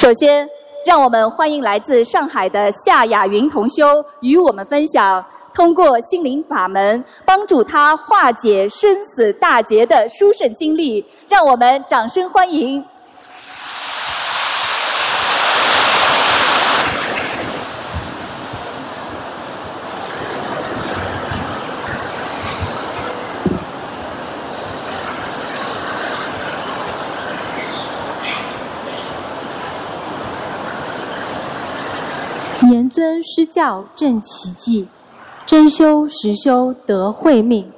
首先，让我们欢迎来自上海的夏雅云同修与我们分享通过心灵法门帮助他化解生死大劫的殊胜经历。让我们掌声欢迎。施教正奇迹，真修实修得慧命。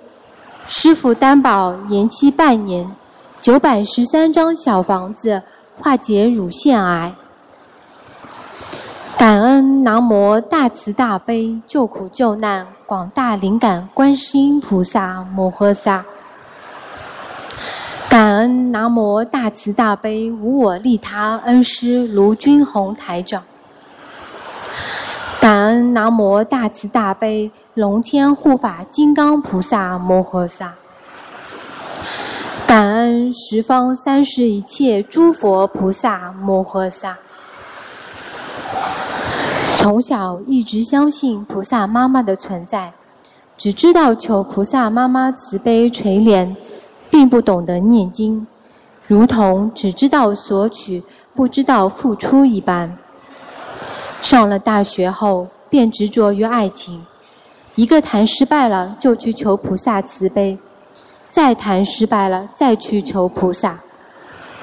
师傅担保延期半年，九百十三张小房子化解乳腺癌。感恩南无大慈大悲救苦救难广大灵感观世音菩萨摩诃萨。感恩南无大慈大悲无我利他恩师卢军宏台长。感恩南无大慈大悲龙天护法金刚菩萨摩诃萨，感恩十方三世一切诸佛菩萨摩诃萨。从小一直相信菩萨妈妈的存在，只知道求菩萨妈妈慈悲垂怜，并不懂得念经，如同只知道索取，不知道付出一般。上了大学后，便执着于爱情，一个谈失败了就去求菩萨慈悲，再谈失败了再去求菩萨，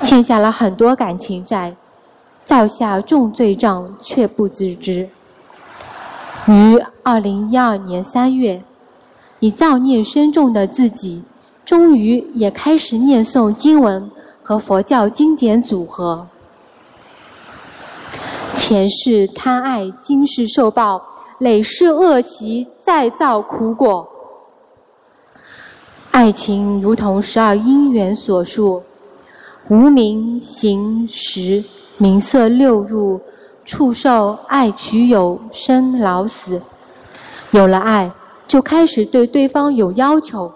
欠下了很多感情债，造下重罪账却不自知。于二零一二年三月，以造孽深重的自己，终于也开始念诵经文和佛教经典组合。前世贪爱，今世受报，累世恶习，再造苦果。爱情如同十二因缘所述，无名行识名色六入，触受爱取有生老死。有了爱，就开始对对方有要求，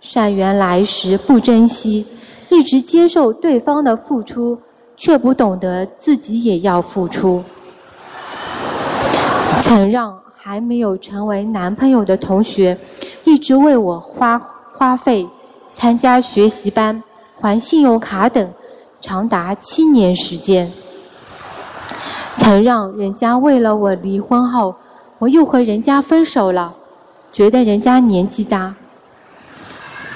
善缘来时不珍惜，一直接受对方的付出。却不懂得自己也要付出。曾让还没有成为男朋友的同学一直为我花花费，参加学习班、还信用卡等，长达七年时间。曾让人家为了我离婚后，我又和人家分手了，觉得人家年纪大。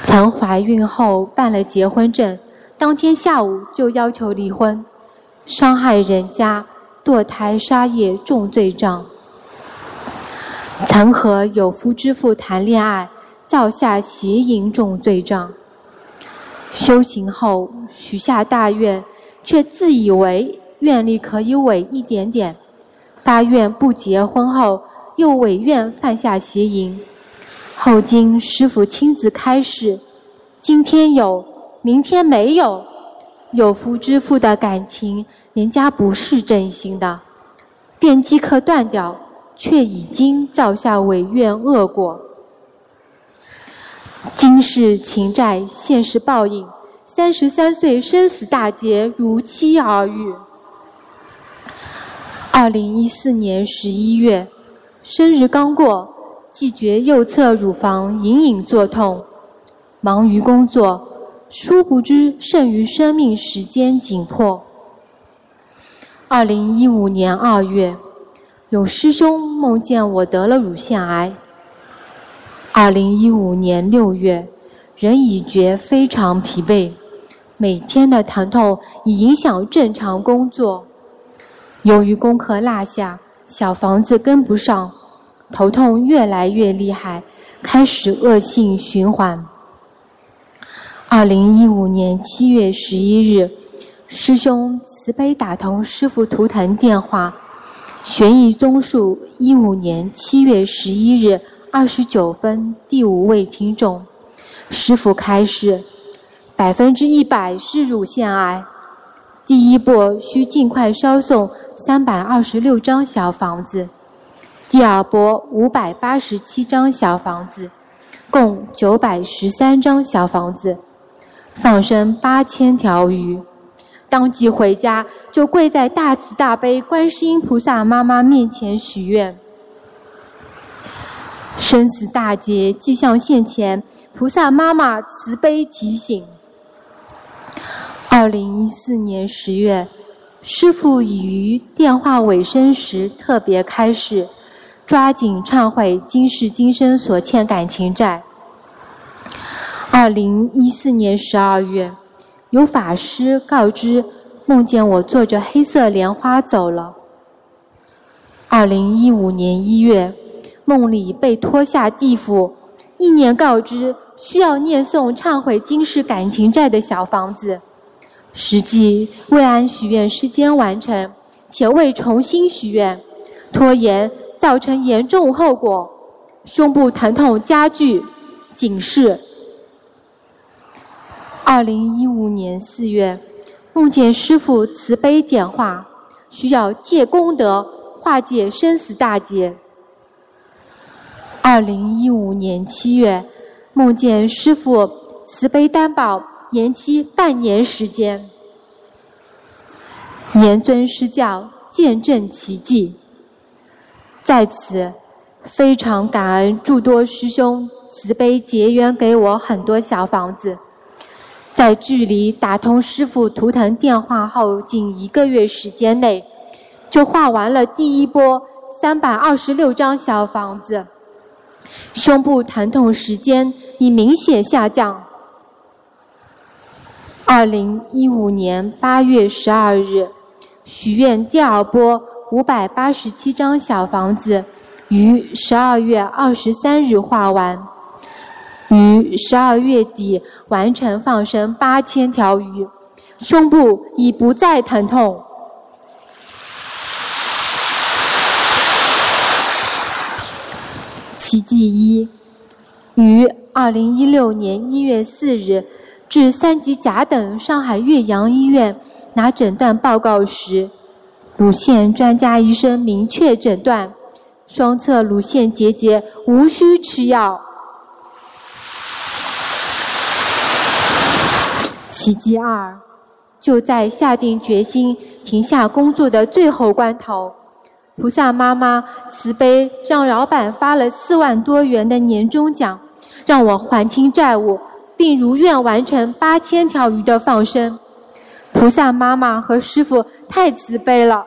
曾怀孕后办了结婚证。当天下午就要求离婚，伤害人家，堕胎杀业重罪账。曾和有夫之妇谈恋爱，造下邪淫重罪账。修行后许下大愿，却自以为愿力可以违一点点，发愿不结婚后又违愿犯下邪淫。后经师父亲自开示，今天有。明天没有有夫之妇的感情，人家不是真心的，便即刻断掉，却已经造下违愿恶果。今世情债，现世报应。三十三岁生死大劫如期而遇。二零一四年十一月，生日刚过，即觉右侧乳房隐隐作痛，忙于工作。殊不知，剩余生命时间紧迫。二零一五年二月，有师兄梦见我得了乳腺癌。二零一五年六月，人已觉非常疲惫，每天的疼痛已影响正常工作。由于功课落下，小房子跟不上，头痛越来越厉害，开始恶性循环。二零一五年七月十一日，师兄慈悲打通师傅图腾电话。玄义综述一五年七月十一日二十九分，第五位听众，师傅开示：百分之一百是乳腺癌，第一波需尽快烧送三百二十六张小房子，第二波五百八十七张小房子，共九百十三张小房子。放生八千条鱼，当即回家，就跪在大慈大悲观世音菩萨妈妈面前许愿。生死大劫即向现前，菩萨妈妈慈悲提醒。二零一四年十月，师父已于电话尾声时特别开示：抓紧忏悔今世今生所欠感情债。二零一四年十二月。有法师告知，梦见我坐着黑色莲花走了。二零一五年一月，梦里被拖下地府，意念告知需要念诵忏悔今世感情债的小房子，实际未按许愿时间完成，且未重新许愿，拖延造成严重后果，胸部疼痛加剧，警示。二零一五年四月，梦见师父慈悲点化，需要借功德化解生死大劫。二零一五年七月，梦见师父慈悲担保延期半年时间。严尊施教，见证奇迹。在此，非常感恩诸多师兄慈悲结缘给我很多小房子。在距离打通师傅图腾电话后仅一个月时间内，就画完了第一波三百二十六张小房子，胸部疼痛时间已明显下降。二零一五年八月十二日，许愿第二波五百八十七张小房子，于十二月二十三日画完。于十二月底完成放生八千条鱼，胸部已不再疼痛。奇迹一：于二零一六年一月四日至三级甲等上海岳阳医院拿诊断报告时，乳腺专家医生明确诊断双侧乳腺结节，无需吃药。奇迹二，就在下定决心停下工作的最后关头，菩萨妈妈慈悲让老板发了四万多元的年终奖，让我还清债务，并如愿完成八千条鱼的放生。菩萨妈妈和师傅太慈悲了。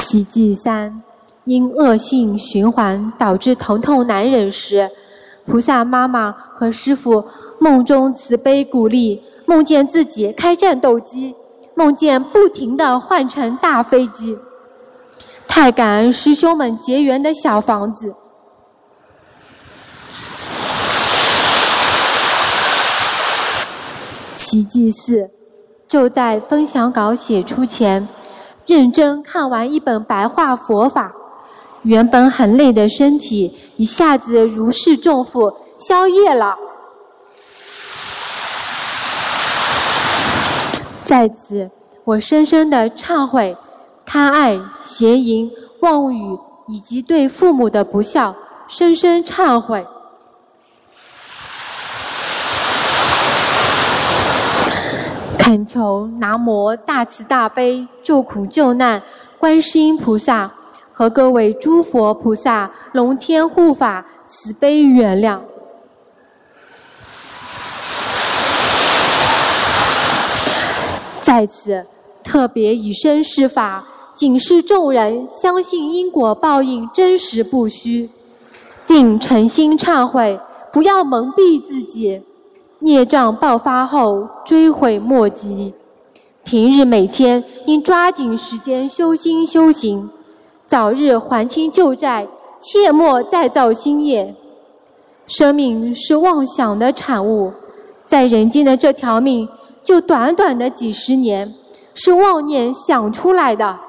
奇迹三，因恶性循环导致疼痛难忍时。菩萨妈妈和师傅梦中慈悲鼓励，梦见自己开战斗机，梦见不停的换乘大飞机。太感恩师兄们结缘的小房子。奇迹四，就在分享稿写出前，认真看完一本白话佛法。原本很累的身体一下子如释重负，消业了。在此，我深深的忏悔贪爱、邪淫、妄语以及对父母的不孝，深深忏悔。恳求南无大慈大悲救苦救难观世音菩萨。和各位诸佛菩萨、龙天护法慈悲原谅。在此特别以身试法，警示众人相信因果报应真实不虚，定诚心忏悔，不要蒙蔽自己。孽障爆发后追悔莫及，平日每天应抓紧时间修心修行。早日还清旧债，切莫再造新业。生命是妄想的产物，在人间的这条命，就短短的几十年，是妄念想出来的。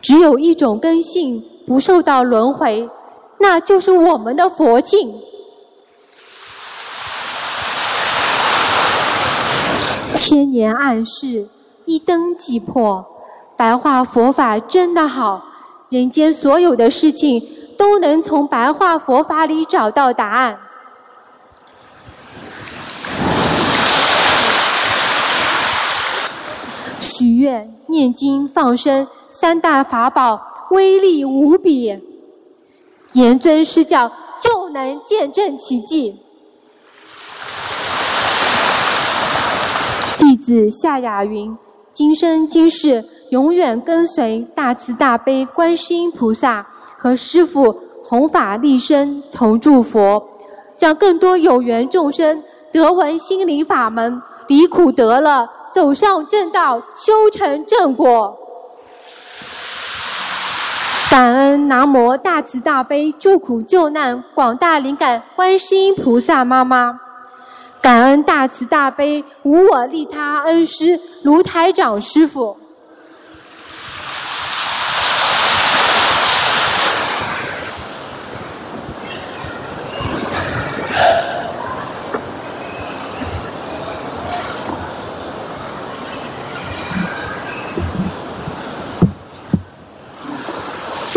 只有一种根性不受到轮回，那就是我们的佛性。千年暗示，一灯即破。白话佛法真的好。人间所有的事情都能从白话佛法里找到答案。许愿、念经、放生三大法宝威力无比，严尊施教就能见证奇迹。弟子夏雅云，今生今世。永远跟随大慈大悲观世音菩萨和师父弘法利生，同祝佛，让更多有缘众生得闻心灵法门，离苦得乐。走上正道，修成正果。感恩南无大慈大悲救苦救难广大灵感观世音菩萨妈妈，感恩大慈大悲无我利他恩师卢台长师傅。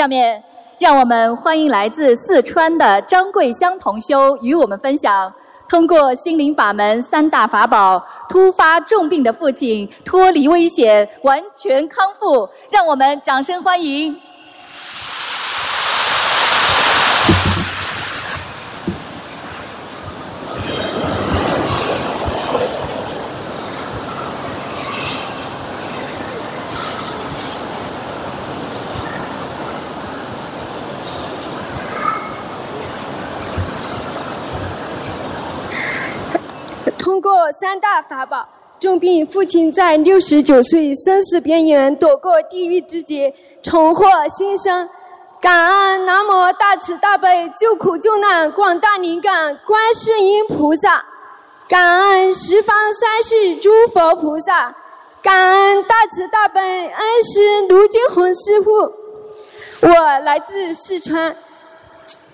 下面，让我们欢迎来自四川的张桂香同修与我们分享，通过心灵法门三大法宝，突发重病的父亲脱离危险，完全康复。让我们掌声欢迎。三大法宝，重病父亲在六十九岁生死边缘躲过地狱之劫，重获新生。感恩南无大慈大悲救苦救难广大灵感观世音菩萨，感恩十方三世诸佛菩萨，感恩大慈大悲恩师卢军宏师傅。我来自四川。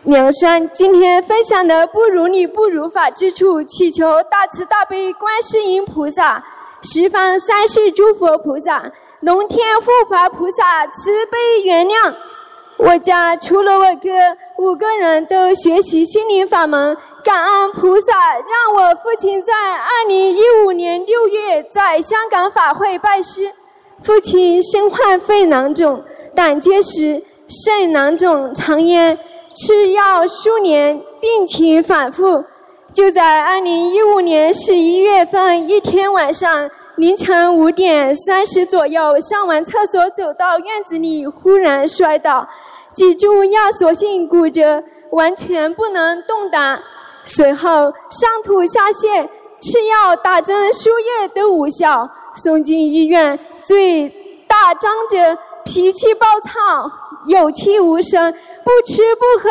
梁山今天分享的不如理不如法之处，祈求大慈大悲观世音菩萨、十方三世诸佛菩萨、龙天护法菩萨慈悲原谅。我家除了我哥，五个人都学习心灵法门。感恩菩萨，让我父亲在二零一五年六月在香港法会拜师。父亲身患肺囊肿、胆结石、肾囊肿、肠炎。吃药数年，病情反复。就在二零一五年十一月份一天晚上凌晨五点三十左右，上完厕所走到院子里，忽然摔倒，脊柱压缩性骨折，完全不能动弹。随后上吐下泻，吃药打针输液都无效，送进医院，嘴大张着，脾气暴躁。有气无声，不吃不喝，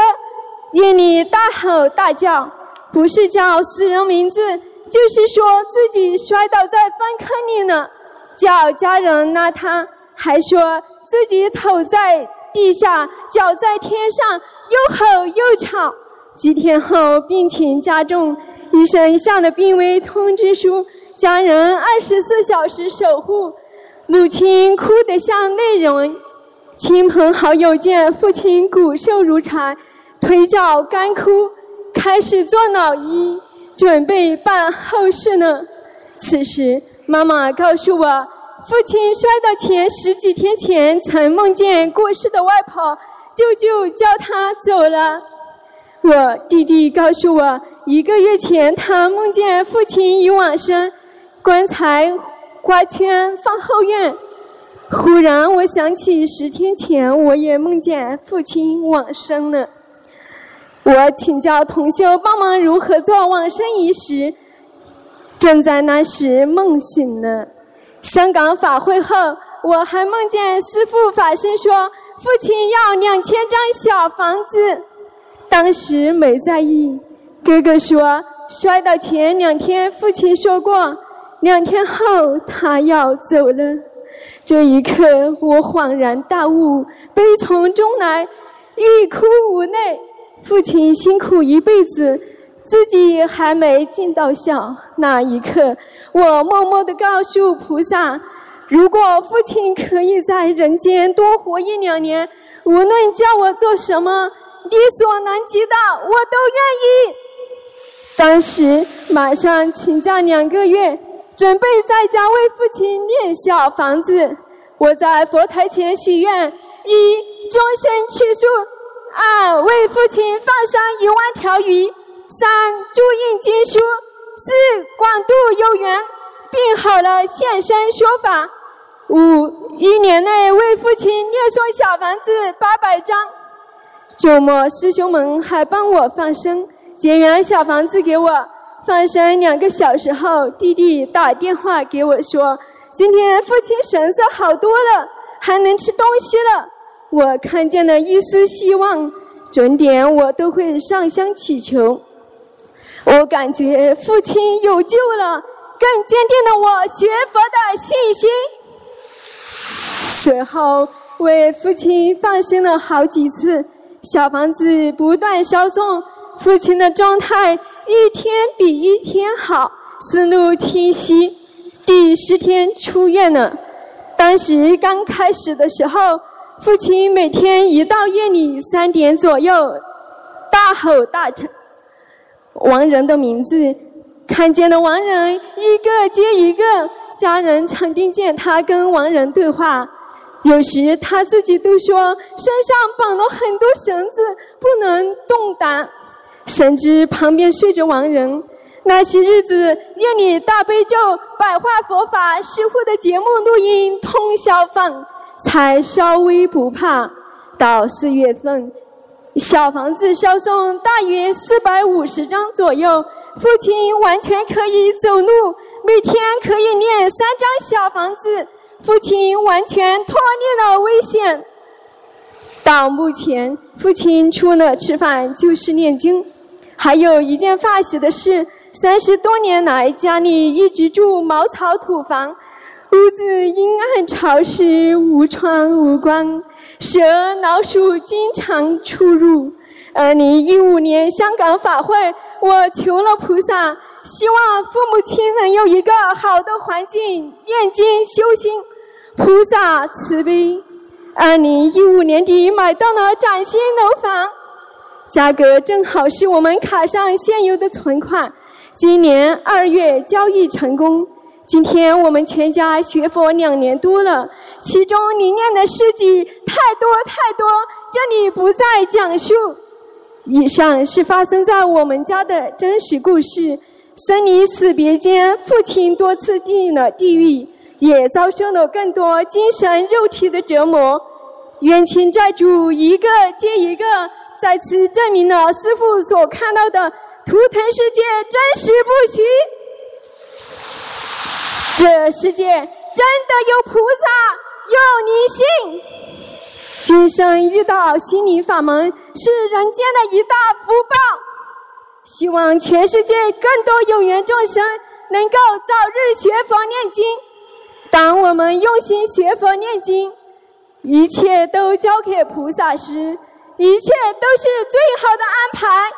夜里大吼大叫，不是叫死人名字，就是说自己摔倒在粪坑里了，叫家人拉他，还说自己头在地下，脚在天上，又吼又吵。几天后病情加重，医生下了病危通知书，家人二十四小时守护，母亲哭得像泪人。亲朋好友见父亲骨瘦如柴，腿脚干枯，开始做脑衣，准备办后事呢。此时，妈妈告诉我，父亲摔倒前十几天前曾梦见过世的外婆舅舅叫他走了。我弟弟告诉我，一个月前他梦见父亲已往生，棺材花圈放后院。忽然，我想起十天前我也梦见父亲往生了。我请教同修帮忙如何做往生仪式。正在那时梦醒了。香港法会后，我还梦见师父法师说父亲要两千张小房子，当时没在意。哥哥说摔倒前两天父亲说过，两天后他要走了。这一刻，我恍然大悟，悲从中来，欲哭无泪。父亲辛苦一辈子，自己还没尽到孝。那一刻，我默默地告诉菩萨：如果父亲可以在人间多活一两年，无论叫我做什么，力所能及的，我都愿意。当时马上请假两个月。准备在家为父亲念小房子。我在佛台前许愿：一、终身吃素；二、为父亲放生一万条鱼；三、注印经书；四、广度有缘，病好了现身说法；五、一年内为父亲念诵小房子八百张。周末师兄们还帮我放生，结缘小房子给我。放生两个小时后，弟弟打电话给我说。今天父亲神色好多了，还能吃东西了。我看见了一丝希望，准点我都会上香祈求。我感觉父亲有救了，更坚定了我学佛的信心。随后为父亲放生了好几次，小房子不断烧送，父亲的状态一天比一天好，思路清晰。第十天出院了，当时刚开始的时候，父亲每天一到夜里三点左右，大吼大叫亡人的名字，看见了亡人一个接一个，家人常听见他跟亡人对话，有时他自己都说身上绑了很多绳子不能动弹，甚至旁边睡着亡人。那些日子，夜里大悲咒、百化佛法、师傅的节目录音通宵放，才稍微不怕。到四月份，小房子烧送大约四百五十张左右，父亲完全可以走路，每天可以念三张小房子，父亲完全脱离了危险。到目前，父亲除了吃饭就是念经。还有一件发喜的事。三十多年来，家里一直住茅草土房，屋子阴暗潮湿，无窗无光，蛇、老鼠经常出入。二零一五年香港法会，我求了菩萨，希望父母亲能有一个好的环境念经修心。菩萨慈悲，二零一五年底买到了崭新楼房，价格正好是我们卡上现有的存款。今年二月交易成功。今天我们全家学佛两年多了，其中灵验的事迹太多太多，这里不再讲述。以上是发生在我们家的真实故事。生离死别间，父亲多次进了地狱，也遭受了更多精神肉体的折磨。冤亲债主一个接一个，再次证明了师傅所看到的。图腾世界真实不虚，这世界真的有菩萨，有灵性。今生遇到心灵法门是人间的一大福报。希望全世界更多有缘众生能够早日学佛念经。当我们用心学佛念经，一切都交给菩萨时，一切都是最好的安排。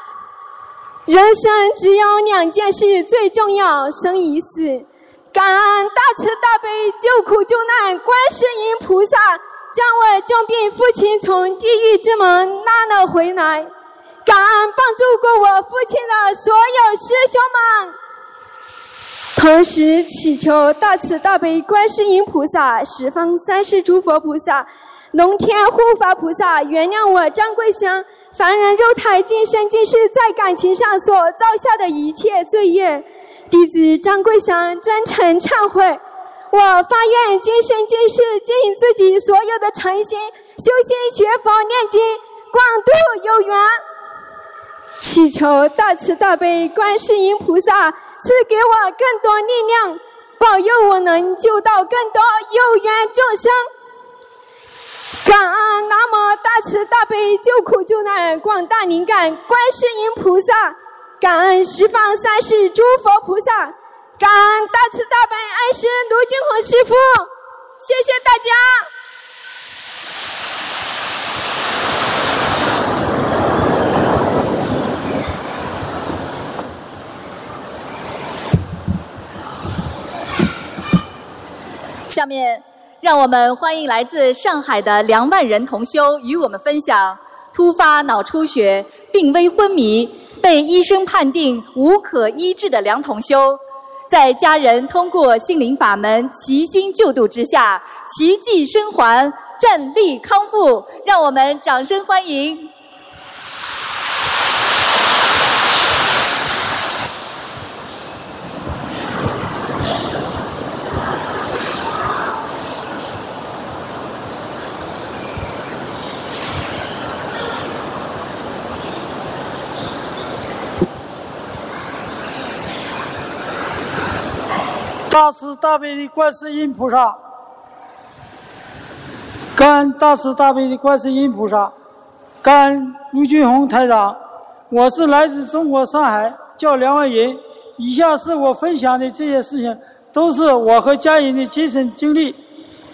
人生只有两件事最重要：生与死。感恩大慈大悲救苦救难观世音菩萨，将我重病父亲从地狱之门拉了回来。感恩帮助过我父亲的所有师兄们，同时祈求大慈大悲观世音菩萨、十方三世诸佛菩萨、龙天护法菩萨原谅我张桂香。凡人肉胎今生今世在感情上所造下的一切罪业，弟子张桂香真诚忏悔。我发愿今生今世尽自己所有的诚心，修心学佛念经，广度有缘。祈求大慈大悲观世音菩萨赐给我更多力量，保佑我能救到更多有缘众生。感恩南无大慈大悲救苦救难广大灵感观世音菩萨，感恩十方三世诸佛菩萨，感恩大慈大悲恩师卢俊宏师傅，谢谢大家。下面。让我们欢迎来自上海的梁万人同修与我们分享：突发脑出血、病危昏迷，被医生判定无可医治的梁同修，在家人通过心灵法门齐心救度之下，奇迹生还，站立康复。让我们掌声欢迎！大慈大悲的观世音菩萨，感恩大慈大悲的观世音菩萨，感恩卢俊宏台长。我是来自中国上海，叫梁万银。以下是我分享的这些事情，都是我和家人的亲身经历，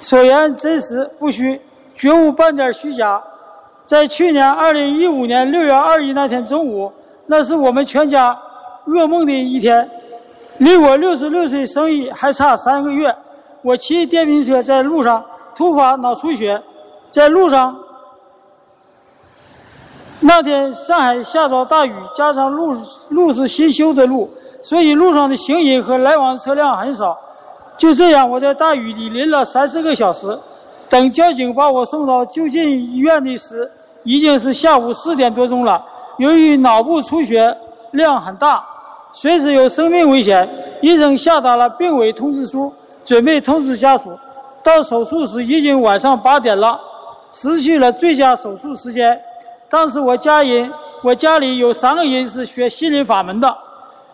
所言真实不虚，绝无半点虚假。在去年二零一五年六月二日那天中午，那是我们全家噩梦的一天。离我六十六岁生日还差三个月，我骑电瓶车在路上突发脑出血，在路上。那天上海下着大雨，加上路路是新修的路，所以路上的行人和来往车辆很少。就这样，我在大雨里淋了三四个小时。等交警把我送到就近医院的时，已经是下午四点多钟了。由于脑部出血量很大。随时有生命危险，医生下达了病危通知书，准备通知家属。到手术时已经晚上八点了，失去了最佳手术时间。当时我家人，我家里有三个人是学心灵法门的。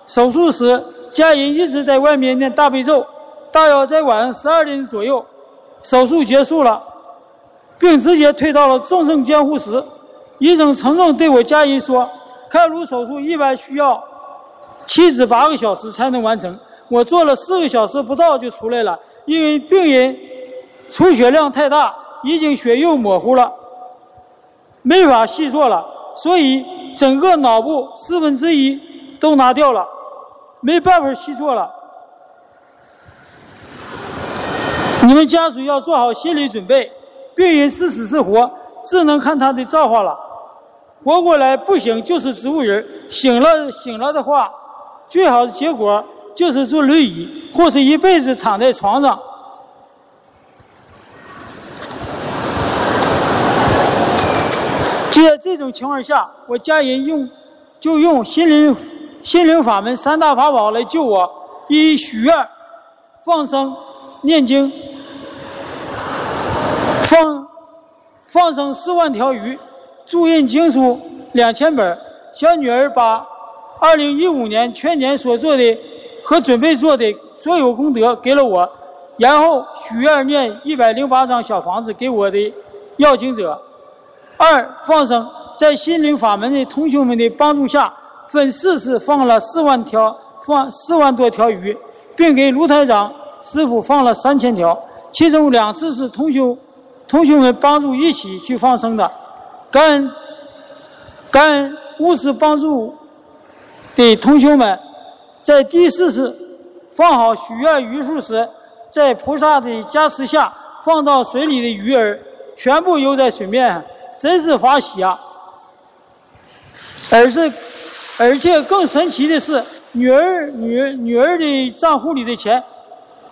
手术时，家人一直在外面念大悲咒。大约在晚上十二点左右，手术结束了，并直接推到了重症监护室。医生沉重对我家人说：“开颅手术一般需要。”七至八个小时才能完成，我做了四个小时不到就出来了。因为病人出血量太大，已经血肉模糊了，没法细做了，所以整个脑部四分之一都拿掉了，没办法细做了。你们家属要做好心理准备，病人是死是活，只能看他的造化了。活过来不行就是植物人，醒了醒了的话。最好的结果就是坐轮椅，或是一辈子躺在床上。就在这种情况下，我家人用就用心灵心灵法门三大法宝来救我：一许愿、放生、念经。放放生四万条鱼，注印经书两千本。小女儿把。二零一五年全年所做的和准备做的所有功德给了我，然后许愿念一百零八张小房子给我的要经者。二放生，在心灵法门的同学们的帮助下，分四次放了四万条，放四万多条鱼，并给卢台长师傅放了三千条，其中两次是同学同学们帮助一起去放生的，感恩感恩无私帮助。给同学们，在第四次放好许愿鱼数时，在菩萨的加持下，放到水里的鱼儿全部游在水面上，真是法喜啊！而是，而且更神奇的是，女儿女女儿的账户里的钱，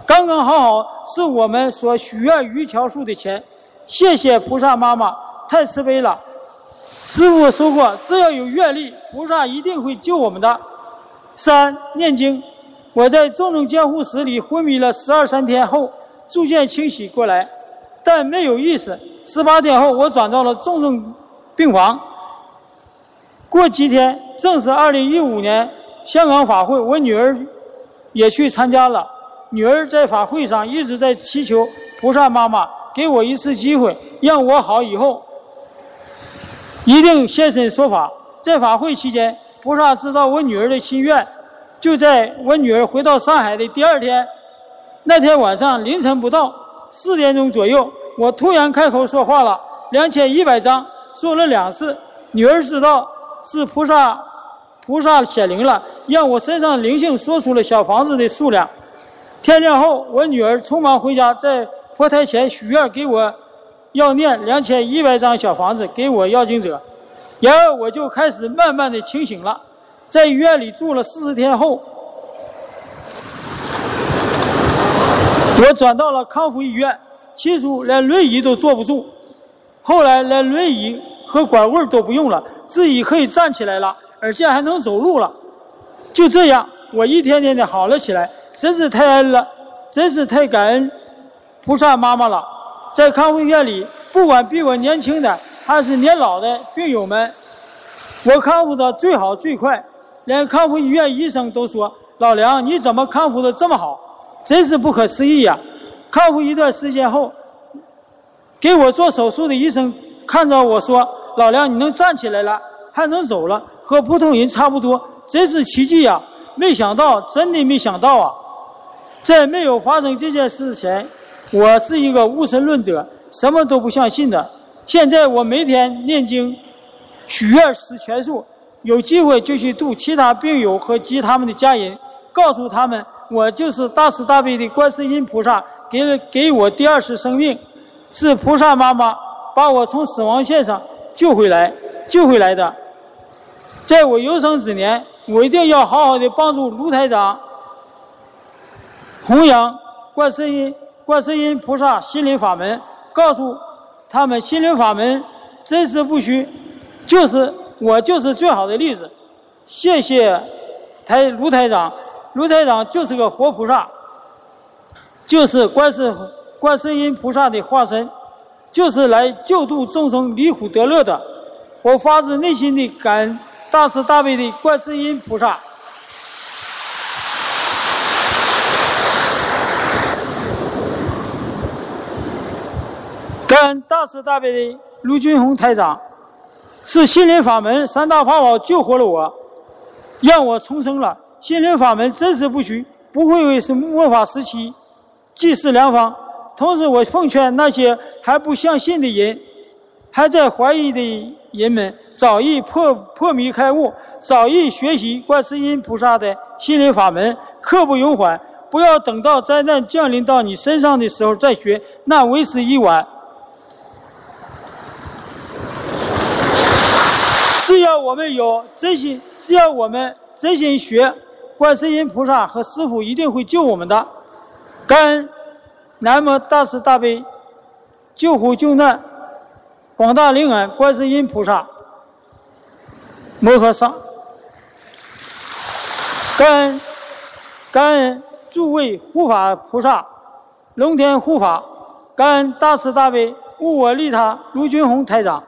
刚刚好好是我们所许愿鱼条数的钱。谢谢菩萨妈妈，太慈悲了。师傅说过，只要有愿力，菩萨一定会救我们的。三念经，我在重症监护室里昏迷了十二三天后，逐渐清醒过来，但没有意识。十八天后，我转到了重症病房。过几天，正是二零一五年香港法会，我女儿也去参加了。女儿在法会上一直在祈求菩萨妈妈给我一次机会，让我好以后。一定现身说法。在法会期间，菩萨知道我女儿的心愿。就在我女儿回到上海的第二天，那天晚上凌晨不到四点钟左右，我突然开口说话了，两千一百张，说了两次。女儿知道是菩萨，菩萨显灵了，让我身上灵性说出了小房子的数量。天亮后，我女儿匆忙回家，在佛台前许愿给我。要念两千一百张小房子给我要经者，然而我就开始慢慢的清醒了。在医院里住了四十天后，我转到了康复医院，起初连轮椅都坐不住，后来连轮椅和拐棍都不用了，自己可以站起来了，而且还能走路了。就这样，我一天天的好了起来，真是太恩了，真是太感恩菩萨妈妈了。在康复医院里，不管比我年轻的还是年老的病友们，我康复的最好最快，连康复医院医生都说：“老梁，你怎么康复的这么好？”真是不可思议呀！康复一段时间后，给我做手术的医生看着我说：“老梁，你能站起来了，还能走了，和普通人差不多，真是奇迹呀！”没想到，真的没想到啊！在没有发生这件事前，我是一个无神论者，什么都不相信的。现在我每天念经、许愿、吃全素，有机会就去度其他病友和及他们的家人，告诉他们。我就是大慈大悲的观世音菩萨，给给我第二次生命，是菩萨妈妈把我从死亡线上救回来，救回来的。在我有生之年，我一定要好好的帮助卢台长，弘扬观世音观世音菩萨心灵法门，告诉他们心灵法门真实不虚，就是我就是最好的例子。谢谢台卢台长。卢台长就是个活菩萨，就是观世观世音菩萨的化身，就是来救度众生离苦得乐的。我发自内心的感恩大慈大悲的观世音菩萨，感恩大慈大悲的卢俊宏台长，是心灵法门三大法宝救活了我，让我重生了。心灵法门真实不虚，不会为是末法时期济世良方。同时，我奉劝那些还不相信的人，还在怀疑的人们，早日破破迷开悟，早日学习观世音菩萨的心灵法门，刻不容缓。不要等到灾难降临到你身上的时候再学，那为时已晚。只要我们有真心，只要我们真心学。观世音菩萨和师傅一定会救我们的，感恩南无大慈大悲救苦救难广大灵感观世音菩萨摩诃萨，感恩感恩诸位护法菩萨龙天护法，感恩大慈大悲无我利他卢军宏台长。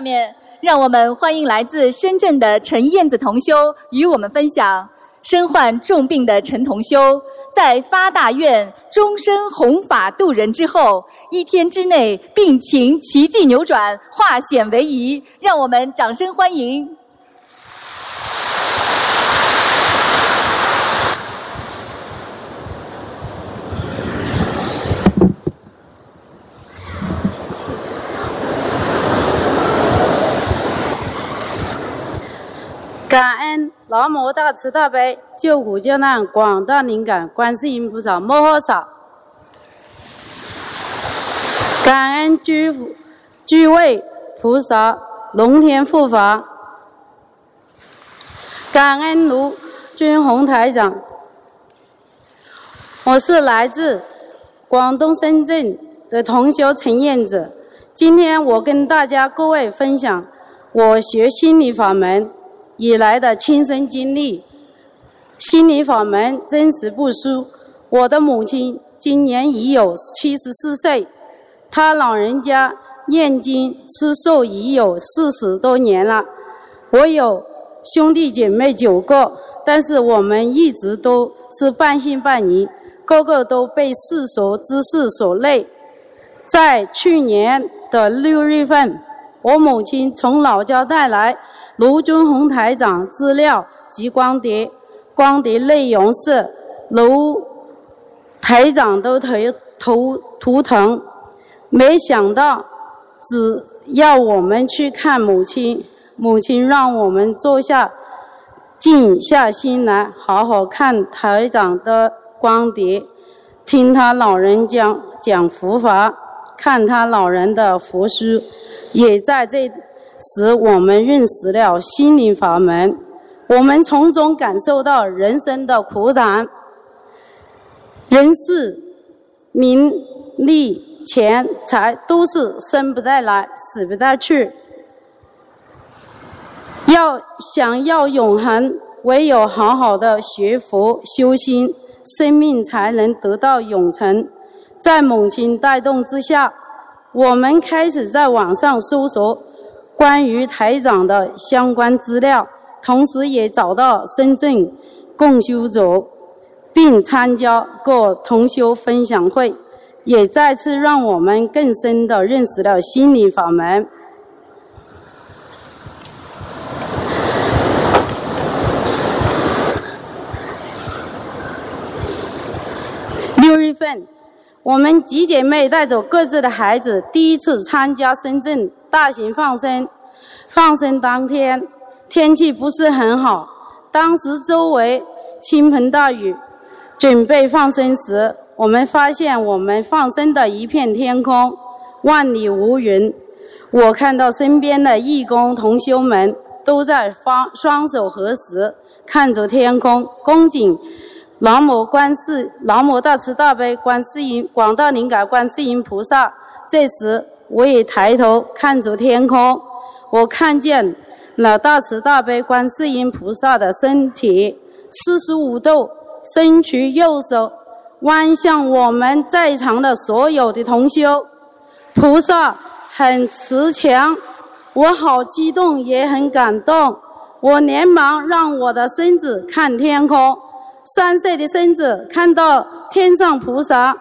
下面，让我们欢迎来自深圳的陈燕子同修与我们分享：身患重病的陈同修，在发大愿、终身弘法度人之后，一天之内病情奇迹扭转，化险为夷。让我们掌声欢迎！感恩南无大慈大悲救苦救难广大灵感观世音菩萨摩诃萨，感恩诸诸位菩萨龙天护法，感恩卢军宏台长。我是来自广东深圳的同修陈燕子，今天我跟大家各位分享我学心理法门。以来的亲身经历，心理法门真实不虚。我的母亲今年已有七十四岁，她老人家念经吃素已有四十多年了。我有兄弟姐妹九个，但是我们一直都是半信半疑，个个都被世俗之事所累。在去年的六月份，我母亲从老家带来。卢军宏台长资料及光碟，光碟内容是卢台长的头头头疼，没想到只要我们去看母亲，母亲让我们坐下，静下心来，好好看台长的光碟，听他老人讲讲佛法，看他老人的佛书，也在这使我们认识了心灵法门，我们从中感受到人生的苦短。人事、名利、钱财都是生不带来，死不带去。要想要永恒，唯有好好的学佛修心，生命才能得到永存。在母亲带动之下，我们开始在网上搜索关于台长的相关资料，同时也找到深圳共修组。并参加过同修分享会，也再次让我们更深的认识了心理法门。六月份，我们几姐妹带着各自的孩子，第一次参加深圳大型放生。放生当天，天气不是很好，当时周围倾盆大雨。准备放生时，我们发现我们放生的一片天空，万里无云。我看到身边的义工同修们都在方双手合十，看着天空，恭敬南无观世南无大慈大悲观世音广大灵感观世音菩萨。这时，我也抬头看着天空，我看见了大慈大悲观世音菩萨的身体，四十五度。伸出右手，弯向我们在场的所有的同修。菩萨很慈祥，我好激动，也很感动。我连忙让我的孙子看天空。三岁的孙子看到天上菩萨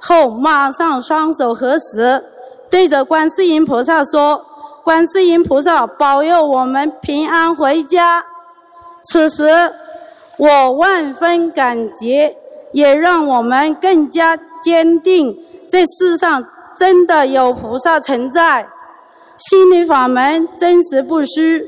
后，马上双手合十，对着观世音菩萨说：“观世音菩萨保佑我们平安回家。”此时。我万分感激，也让我们更加坚定，这世上真的有菩萨存在，心灵法门真实不虚。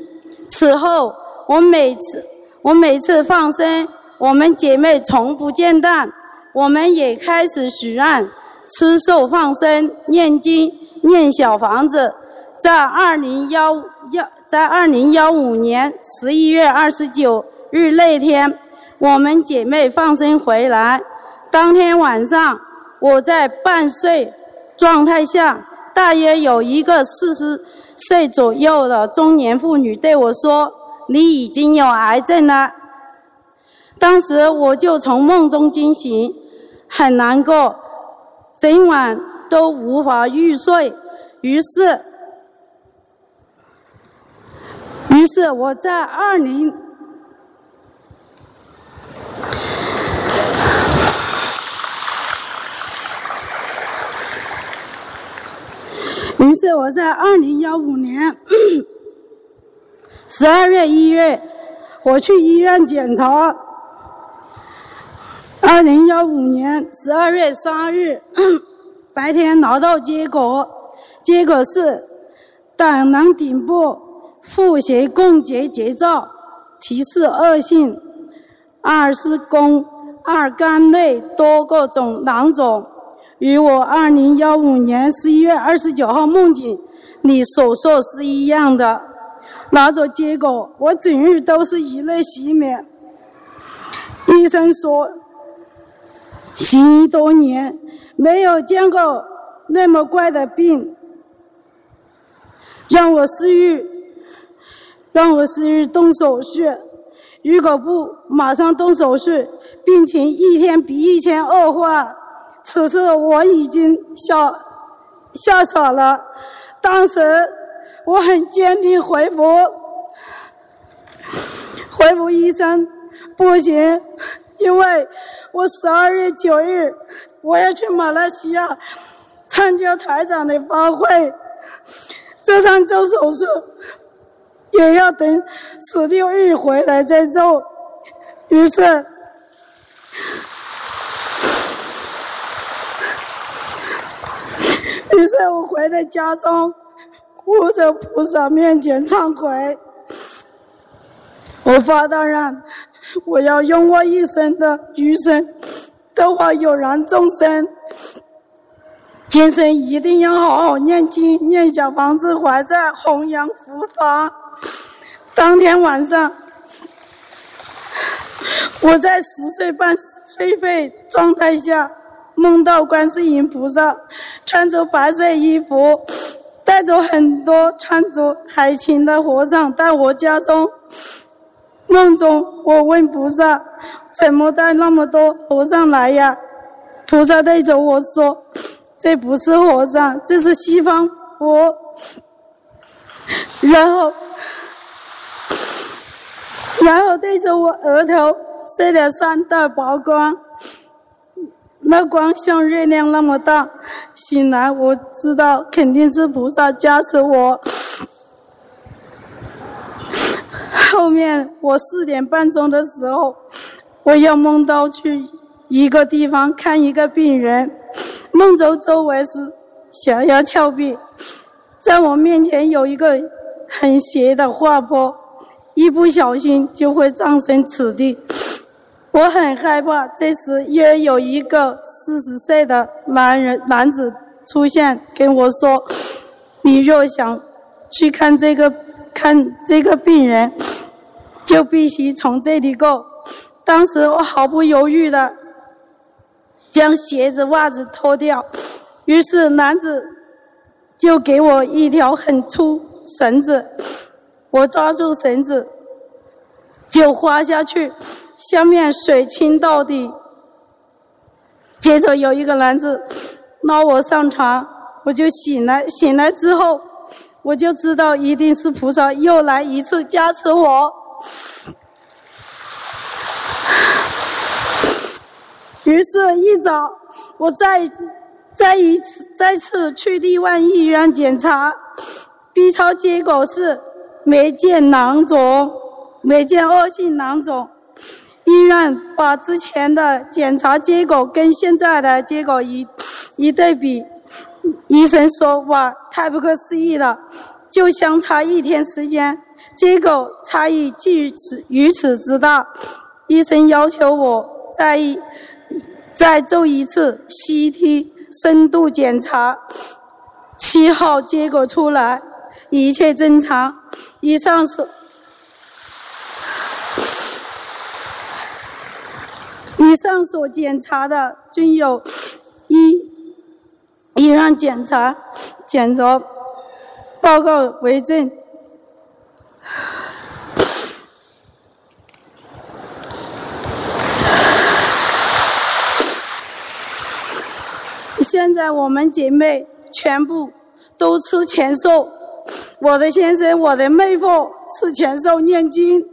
此后，我每次我每次放生，我们姐妹从不间断，我们也开始许愿、吃素、放生、念经、念小房子。在二零幺幺，在二零幺五年十一月二十九日那天。我们姐妹放生回来，当天晚上，我在半睡状态下，大约有一个四十岁左右的中年妇女对我说：“你已经有癌症了。”当时我就从梦中惊醒，很难过，整晚都无法入睡。于是，于是我在二零。于是我在二零幺五年十二月一月，我去医院检查。二零幺五年十二月三日 白天拿到结果，结果是胆囊顶部腹斜共结节灶提示恶性，二是宫二肝内多个肿囊肿。与我二零幺五年十一月二十九号梦境里所说是一样的，拿着结果，我整日都是以泪洗面。医生说，行医多年，没有见过那么怪的病，让我思域，让我思域动手术。如果不马上动手术，病情一天比一天恶化。此时我已经吓吓傻了，当时我很坚定回复回复医生不行，因为我十二月九日，我要去马来西亚参加台长的发会，这场做手术也要等十六日回来再做。于是，于是我回到家中，哭在菩萨面前忏悔。我发大愿。我要用我一生的余生，度化有缘众生。今生一定要好好念经、念小房子，还在弘扬佛法。当天晚上，我在十岁半睡睡状态下，梦到观世音菩萨穿着白色衣服，带着很多穿着海青的和尚到我家中。梦中，我问菩萨：“怎么带那么多和尚来呀？”菩萨对着我说。这不是和尚，这是西方佛。然后，然后对着我额头射了三道白光，那光像月亮那么大。醒来，我知道肯定是菩萨加持我。后面我四点半钟的时候，我又梦到去一个地方看一个病人。梦中周围是悬崖峭壁，在我面前有一个很斜的滑坡，一不小心就会葬身此地。我很害怕。这时，又有一个四十岁的男人男子出现，跟我说：“你若想去看这个看这个病人，就必须从这里过。”当时我毫不犹豫的。将鞋子、袜子脱掉，于是男子就给我一条很粗绳子，我抓住绳子就滑下去，下面水清到底。接着有一个男子拉我上床，我就醒来。醒来之后，我就知道一定是菩萨又来一次加持我。于是，一早我再再一次再次去荔湾医院检查，B 超结果是没见囊肿，没见恶性囊肿。医院把之前的检查结果跟现在的结果一一对比，医生说：“哇，太不可思议了！就相差一天时间，结果差异竟此如此之大。”医生要求我在。再做一次 CT 深度检查，七号结果出来，一切正常。以上所以上所检查的均有医医院检查检查报告为证。现在我们姐妹全部都吃全寿，我的先生、我的妹夫吃全寿念经，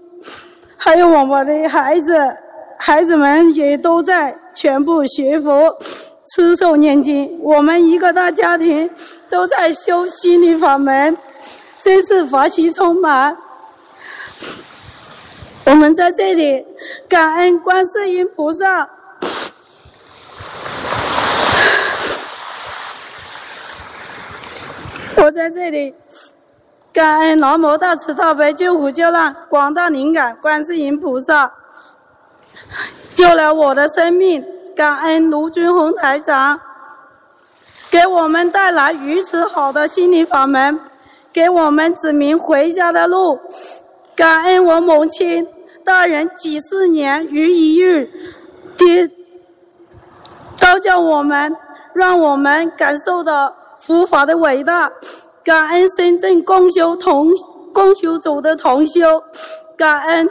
还有我们的孩子，孩子们也都在全部学佛、吃寿念经。我们一个大家庭都在修心灵法门，真是法喜充满。我们在这里感恩观世音菩萨。我在这里感恩南无大慈大悲救苦救难广大灵感观世音菩萨救了我的生命，感恩卢军红台长给我们带来如此好的心灵法门，给我们指明回家的路，感恩我母亲大人几十年如一日的教教我们，让我们感受到。佛法的伟大，感恩深圳共修同共修组的同修，感恩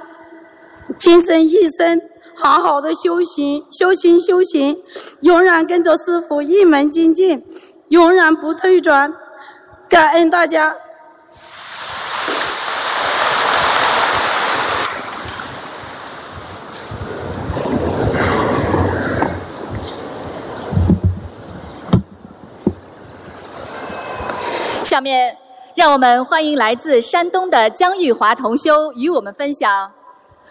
今生一生好好的修行、修行、修行，永远跟着师傅一门精进，永远不退转。感恩大家。下面，让我们欢迎来自山东的姜玉华同修与我们分享：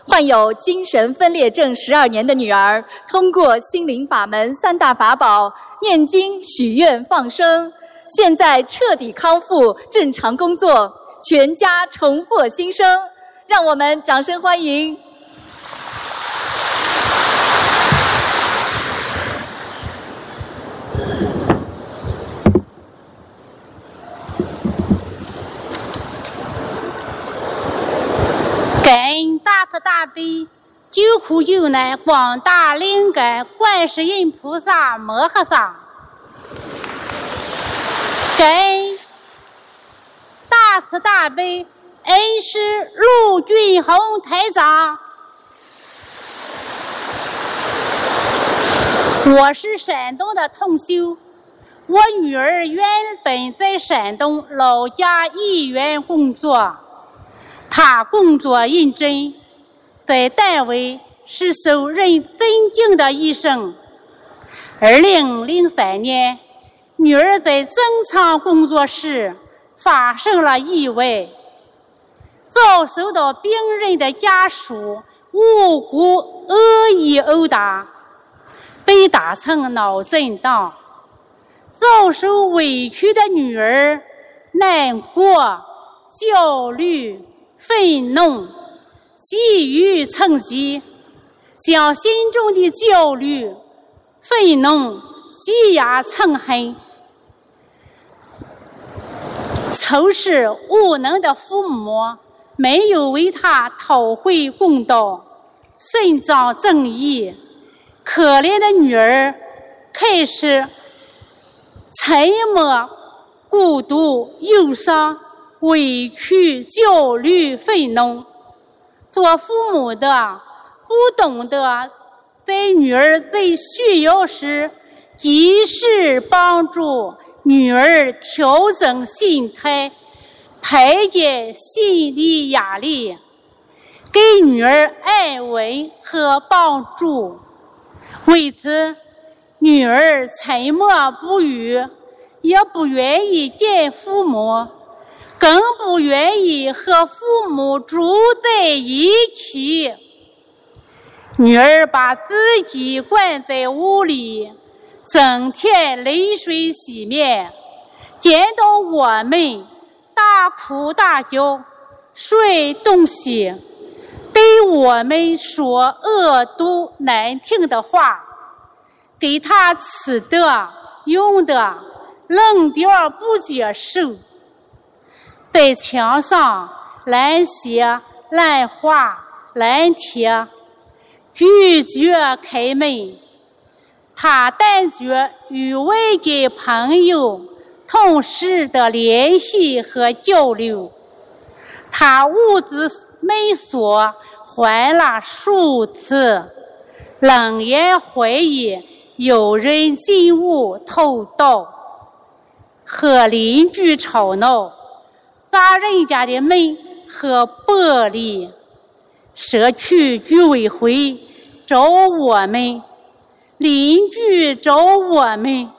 患有精神分裂症十二年的女儿，通过心灵法门三大法宝——念经、许愿、放生，现在彻底康复，正常工作，全家重获新生。让我们掌声欢迎！感恩大慈大悲、救苦救难广大灵感观世音菩萨摩诃萨，感恩大慈大悲恩师陆俊宏台长。我是山东的同修，我女儿原本在山东老家医院工作。他工作认真，在单位是受人尊敬的医生。二零零三年，女儿在正常工作时发生了意外，遭受到病人的家属无辜恶意殴打，被打成脑震荡。遭受委屈的女儿难过、焦虑。愤怒，急于成绩，将心中的焦虑、愤怒积压成恨，仇视无能的父母没有为他讨回公道，伸张正义。可怜的女儿开始沉默、孤独、忧伤。委屈、焦虑、愤怒，做父母的不懂得在女儿最需要时及时帮助女儿调整心态，排解心理压力，给女儿安慰和帮助。为此，女儿沉默不语，也不愿意见父母。更不愿意和父母住在一起。女儿把自己关在屋里，整天泪水洗面，见到我们大哭大叫，摔东西，对我们说恶毒难听的话，给她吃的用的扔掉不接受。在墙上乱写、乱画、乱贴，拒绝开门。他断绝与外界朋友、同事的联系和交流。他屋子门锁换了数次，冷眼怀疑有人进屋偷盗，和邻居吵闹。砸人家的门和玻璃，社区居委会找我们，邻居找我们，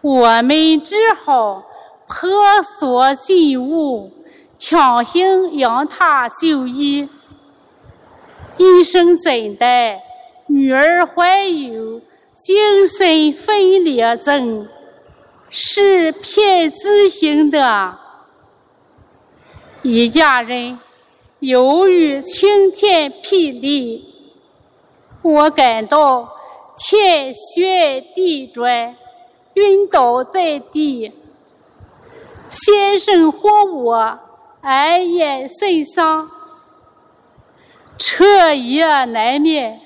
我们只好破锁进屋，强行让他就医。医生诊断女儿患有精神分裂症，是偏执型的。一家人犹豫，晴天霹雳，我感到天旋地转，晕倒在地。先生和我暗夜神伤，彻夜难眠，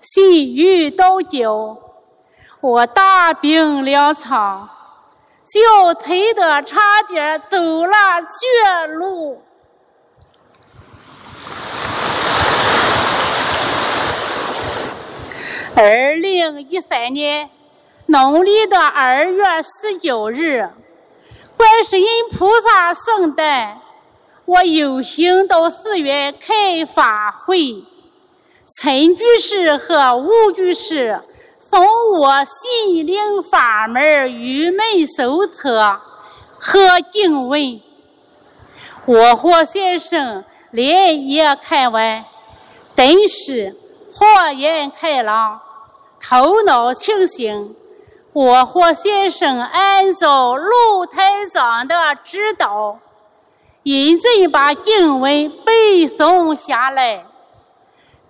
心欲刀绞，我大病两场。脚踩的差点走了绝路。二零一三年农历的二月十九日，观世音菩萨圣诞，我有幸到寺院开法会，陈居士和吴居士。送我心灵法门入门手册和经文，我和先生连夜看完，顿时豁然开朗，头脑清醒，我和先生按照陆台长的指导，认真把经文背诵下来，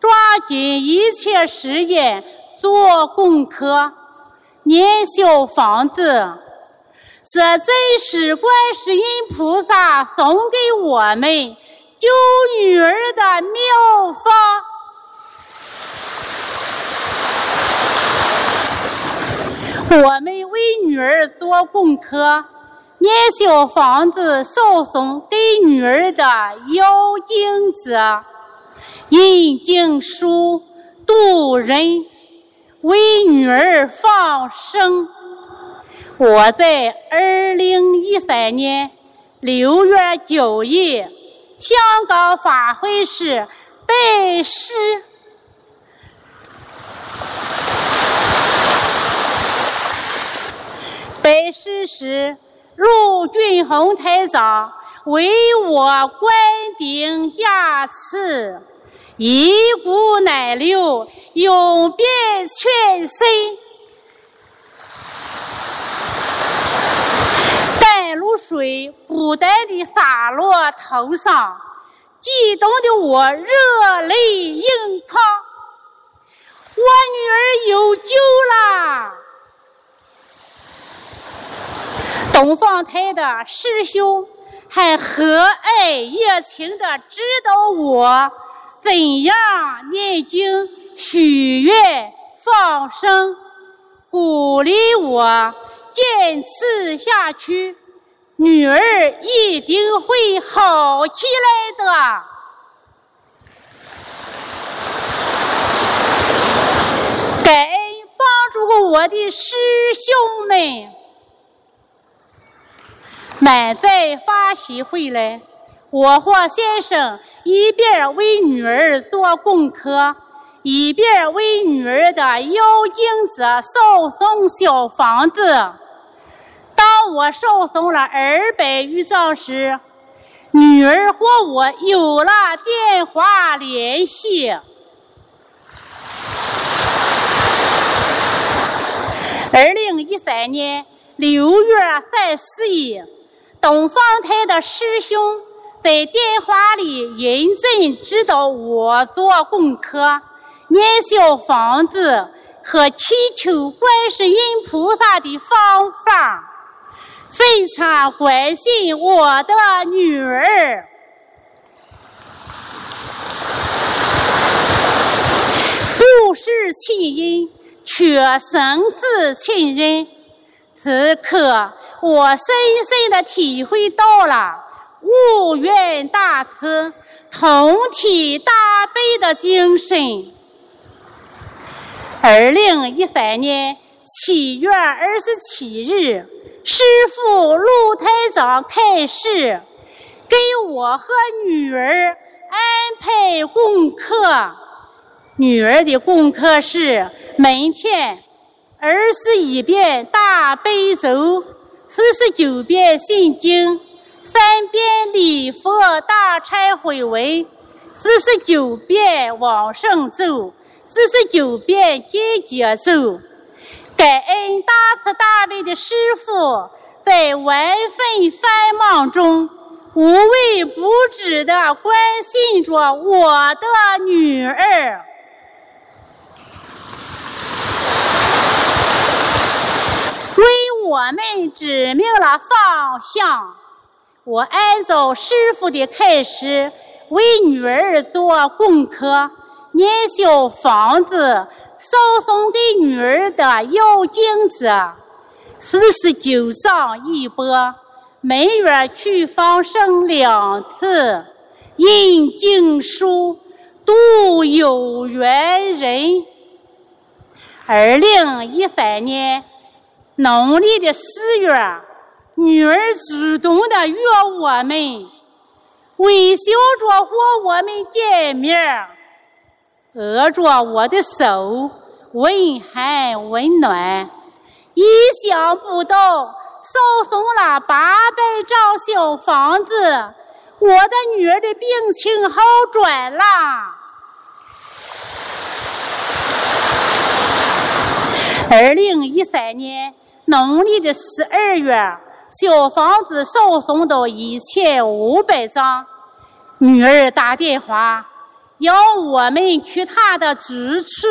抓紧一切时间做功课、念小房子。这真是观世音菩萨送给我们救女儿的妙法。我们为女儿做功课，念小房子，烧送给女儿的妖精者，引经书，渡人，为女儿放生。我在二零一三年六月九日，香港法会时拜师。拜师时，陆俊宏台长为我观顶加持，一股暖流涌遍全身，甘露水不断地洒落头上，激动的我热泪盈眶。我女儿有救啦！东方台的师兄还和蔼热情地指导我怎样念经、许愿、放生，鼓励我坚持下去，女儿一定会好起来的。感恩帮助过我的师兄们。满载法喜回来，我和先生一边为女儿做功课，一边为女儿的要经者烧送小房子。当我烧送了二百余张时，女儿和我有了电话联系。二零一三年六月三十日。东方台的师兄在电话里认真指导我做功课、念小房子和祈求观世音菩萨的方法，非常关心我的女儿。不是亲人，却生死亲人。此刻。我深深的体会到了无缘大慈、同体大悲的精神。二零一三年七月二十七日，师父陆台长开始给我和女儿安排功课。女儿的功课是每天二十一遍大悲咒。四十九遍心经，三遍礼佛大忏悔文，四十九遍往生咒，四十九遍解结咒。感恩大慈大悲的师父，在万分繁忙中无微不至的关心着我的女儿。为我们指明了方向，我按照师傅的开始，为女儿做功课，念小房子，烧送给女儿的要经者，四十九章一波，每月去放生两次，印经书，度有缘人。二零一三年。农历的四月，女儿主动的约我们，微笑着和我们见面，握着我的手，问寒问暖。意想不到，烧送了八百张小房子，我的女儿的病情好转了。二零一三年农历的十二月，小房子烧送到一千五百张。女儿打电话要我们去她的住处，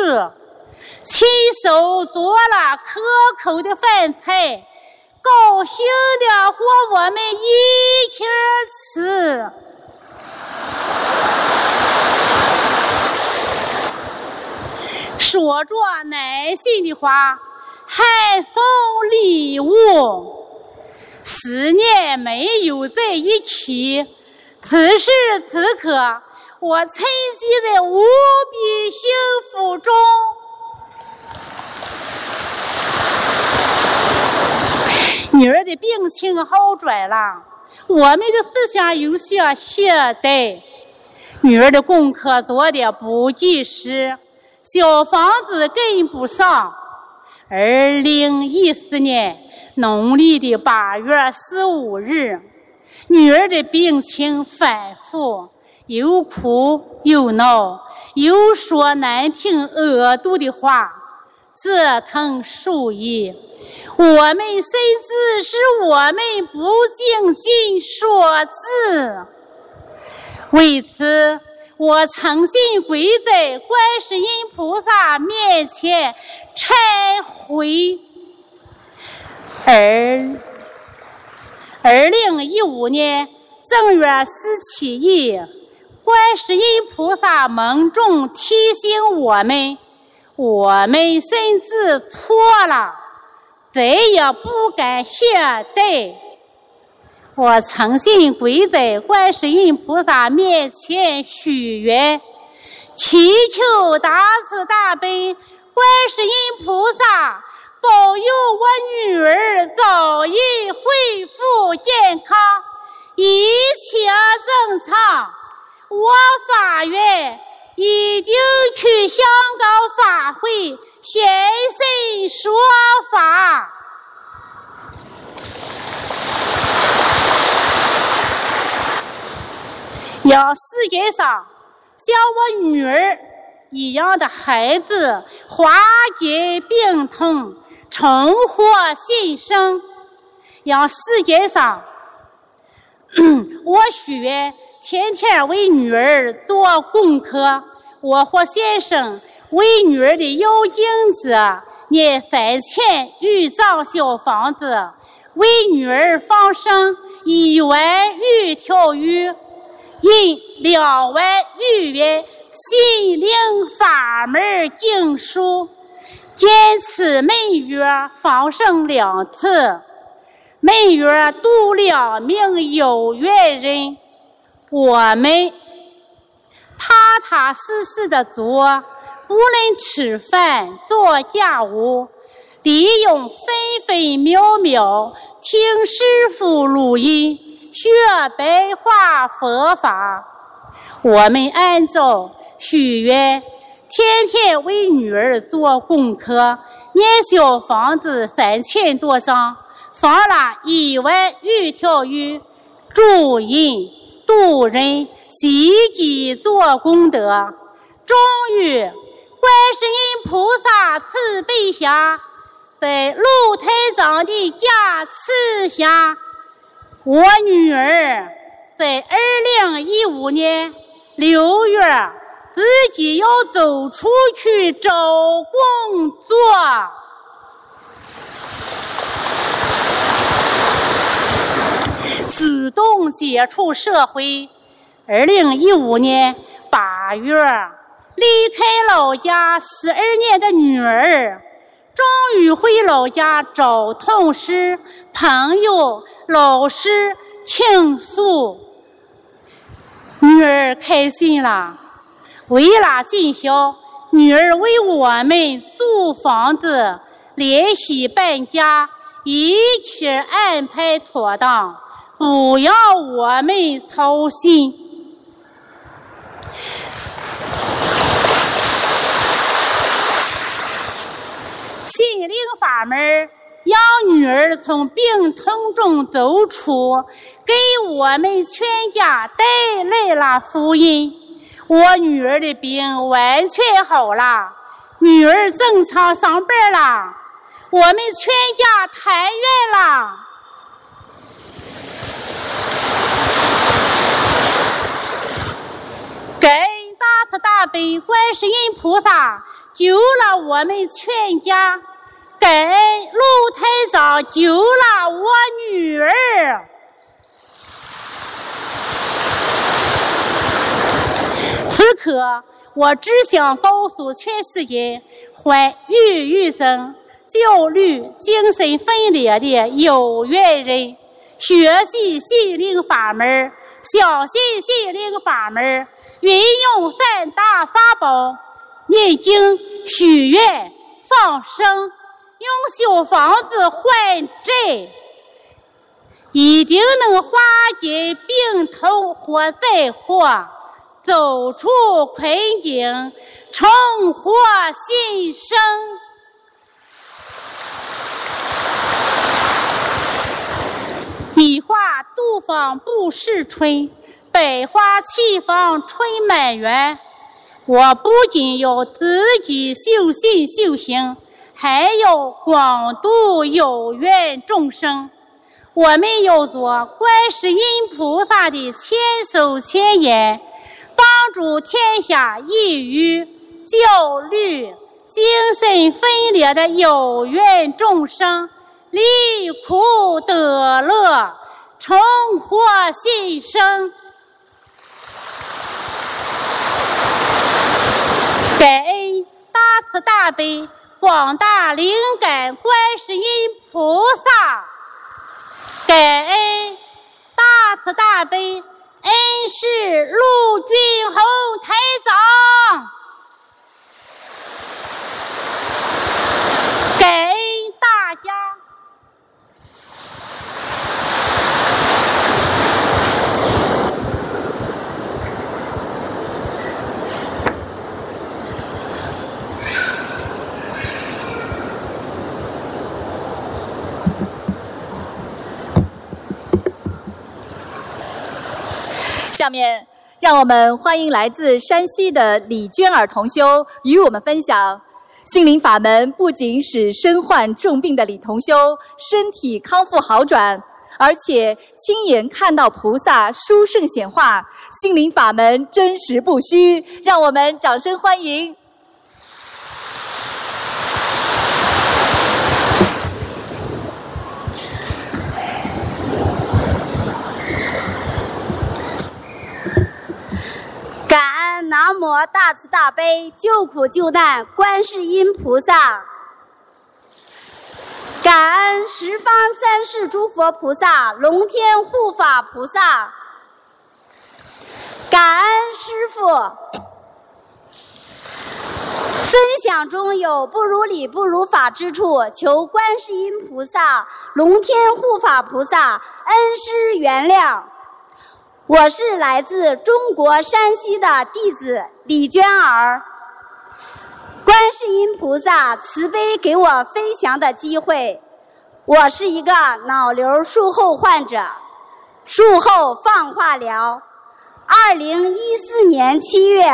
亲手做了可口的饭菜，高兴的和我们一起吃。说着耐心的话，还送礼物。十年没有在一起，此时此刻，我沉浸在无比幸福中。女儿的病情好转了，我们的思想有些懈怠，女儿的功课做的不及时。小房子跟不上。二零一四年农历的八月十五日，女儿的病情反复，又哭又闹，又说难听恶毒的话，折腾数亿。我们甚至是我们不仅仅说字，为此。我诚心跪在观世音菩萨面前忏悔。二二零一五年正月十七日，观世音菩萨梦中提醒我们：我们甚至错了，再也不敢懈怠。我诚心跪在观世音菩萨面前许愿，祈求大慈大悲观世音菩萨保佑我女儿早日恢复健康，一切正常。我发愿一定去香港法会现身说法。要世界上像我女儿一样的孩子化解病痛，重获新生。让世界上，我许愿天天为女儿做功课。我和先生为女儿的妖精子念三千玉藏小房子，为女儿放生一万余条鱼。印两万余元心灵法门经书，坚持每月放生两次，每月度两名有缘人。我们踏踏实实的做，不论吃饭、做家务，利用分分秒秒听师傅录音。学白话佛法，我们按照许愿，天天为女儿做功课，念小房子三千多张，放了一万余条鱼，助人度人，积极做功德。终于，观世音菩萨慈悲下，在露台上的加持下。我女儿在二零一五年六月自己要走出去找工作，主动接触社会。二零一五年八月离开老家十二年的女儿。终于回老家找同事、朋友、老师倾诉，女儿开心了。为了尽孝，女儿为我们租房子、联系搬家，一切安排妥当，不要我们操心。心灵法门让女儿从病痛中走出，给我们全家带来了福音。我女儿的病完全好了，女儿正常上班了。我们全家团圆了。感恩大慈大悲观世音菩萨救了我们全家，感恩卢台长救了我女儿。此刻，我只想告诉全世界患抑郁症、焦虑、精神分裂的有缘人，学习心灵法门，相信心灵法门。运用三大法宝：念经、许愿、放生，用小房子还债，一定能化解病痛或灾祸，走出困境，重获新生。一花独放不是春。百花齐放春满园，我不仅要自己修心修行，还要广度有缘众生。我们要做观世音菩萨的千手千眼，帮助天下抑郁、焦虑、精神分裂的有缘众生离苦得乐，重获新生。感恩大慈大悲广大灵感观世音菩萨，感恩大慈大悲恩师陆军宏台长，给恩大家。下面，让我们欢迎来自山西的李娟儿同修与我们分享心灵法门，不仅使身患重病的李同修身体康复好转，而且亲眼看到菩萨殊胜显化，心灵法门真实不虚。让我们掌声欢迎。感恩南无大慈大悲救苦救难观世音菩萨，感恩十方三世诸佛菩萨、龙天护法菩萨，感恩师父。分享中有不如理、不如法之处，求观世音菩萨、龙天护法菩萨恩师原谅。我是来自中国山西的弟子李娟儿，观世音菩萨慈悲给我分享的机会。我是一个脑瘤术后患者，术后放化疗。二零一四年七月，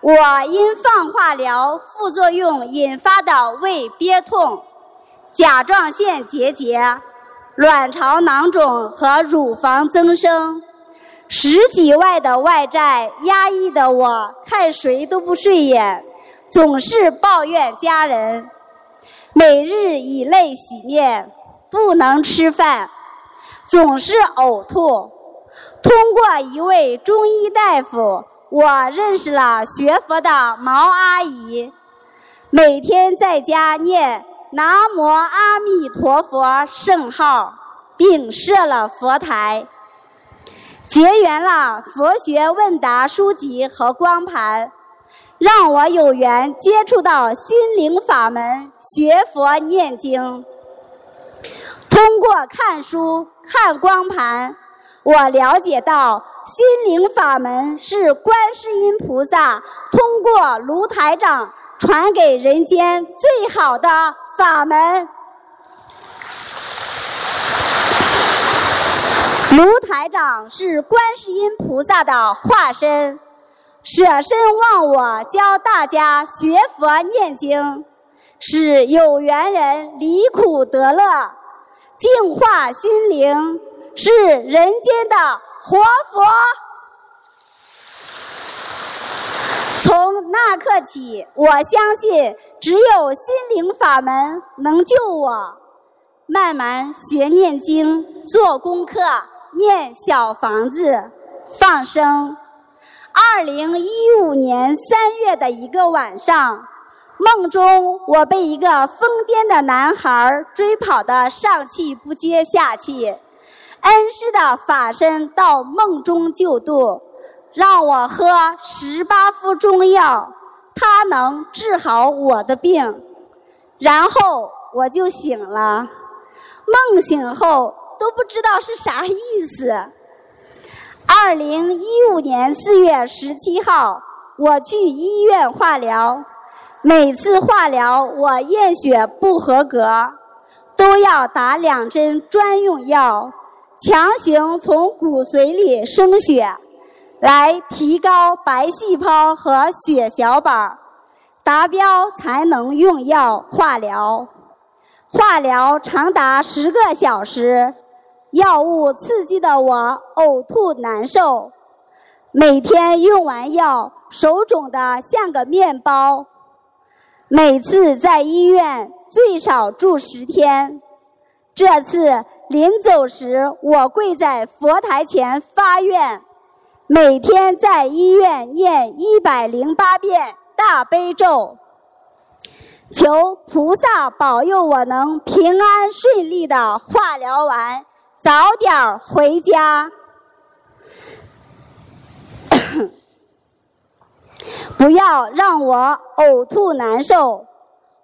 我因放化疗副作用引发的胃憋痛、甲状腺结节、卵巢囊肿和乳房增生。十几万的外债压抑的我，看谁都不顺眼，总是抱怨家人，每日以泪洗面，不能吃饭，总是呕吐。通过一位中医大夫，我认识了学佛的毛阿姨，每天在家念南无阿弥陀佛圣号，并设了佛台。结缘了佛学问答书籍和光盘，让我有缘接触到心灵法门，学佛念经。通过看书、看光盘，我了解到心灵法门是观世音菩萨通过卢台长传给人间最好的法门。卢台长是观世音菩萨的化身，舍身忘我，教大家学佛念经。使有缘人离苦得乐，净化心灵，是人间的活佛。从那刻起，我相信只有心灵法门能救我。慢慢学念经，做功课，念小房子，放生。二零一五年三月的一个晚上，梦中我被一个疯癫的男孩追跑的上气不接下气，恩师的法身到梦中救度。让我喝十八副中药，他能治好我的病。然后我就醒了，梦醒后都不知道是啥意思。二零一五年四月十七号，我去医院化疗，每次化疗我验血不合格，都要打两针专用药，强行从骨髓里生血。来提高白细胞和血小板，达标才能用药化疗。化疗长达十个小时，药物刺激的我呕吐难受，每天用完药手肿得像个面包。每次在医院最少住十天。这次临走时，我跪在佛台前发愿。每天在医院念一百零八遍大悲咒，求菩萨保佑我能平安顺利的化疗完，早点回家，不要让我呕吐难受。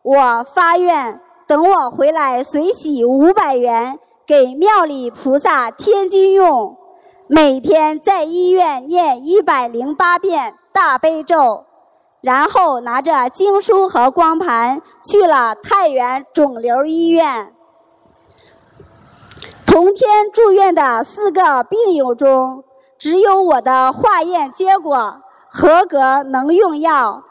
我发愿，等我回来随喜五百元给庙里菩萨添金用。每天在医院念一百零八遍大悲咒，然后拿着经书和光盘去了太原肿瘤医院。同天住院的四个病友中，只有我的化验结果合格，能用药。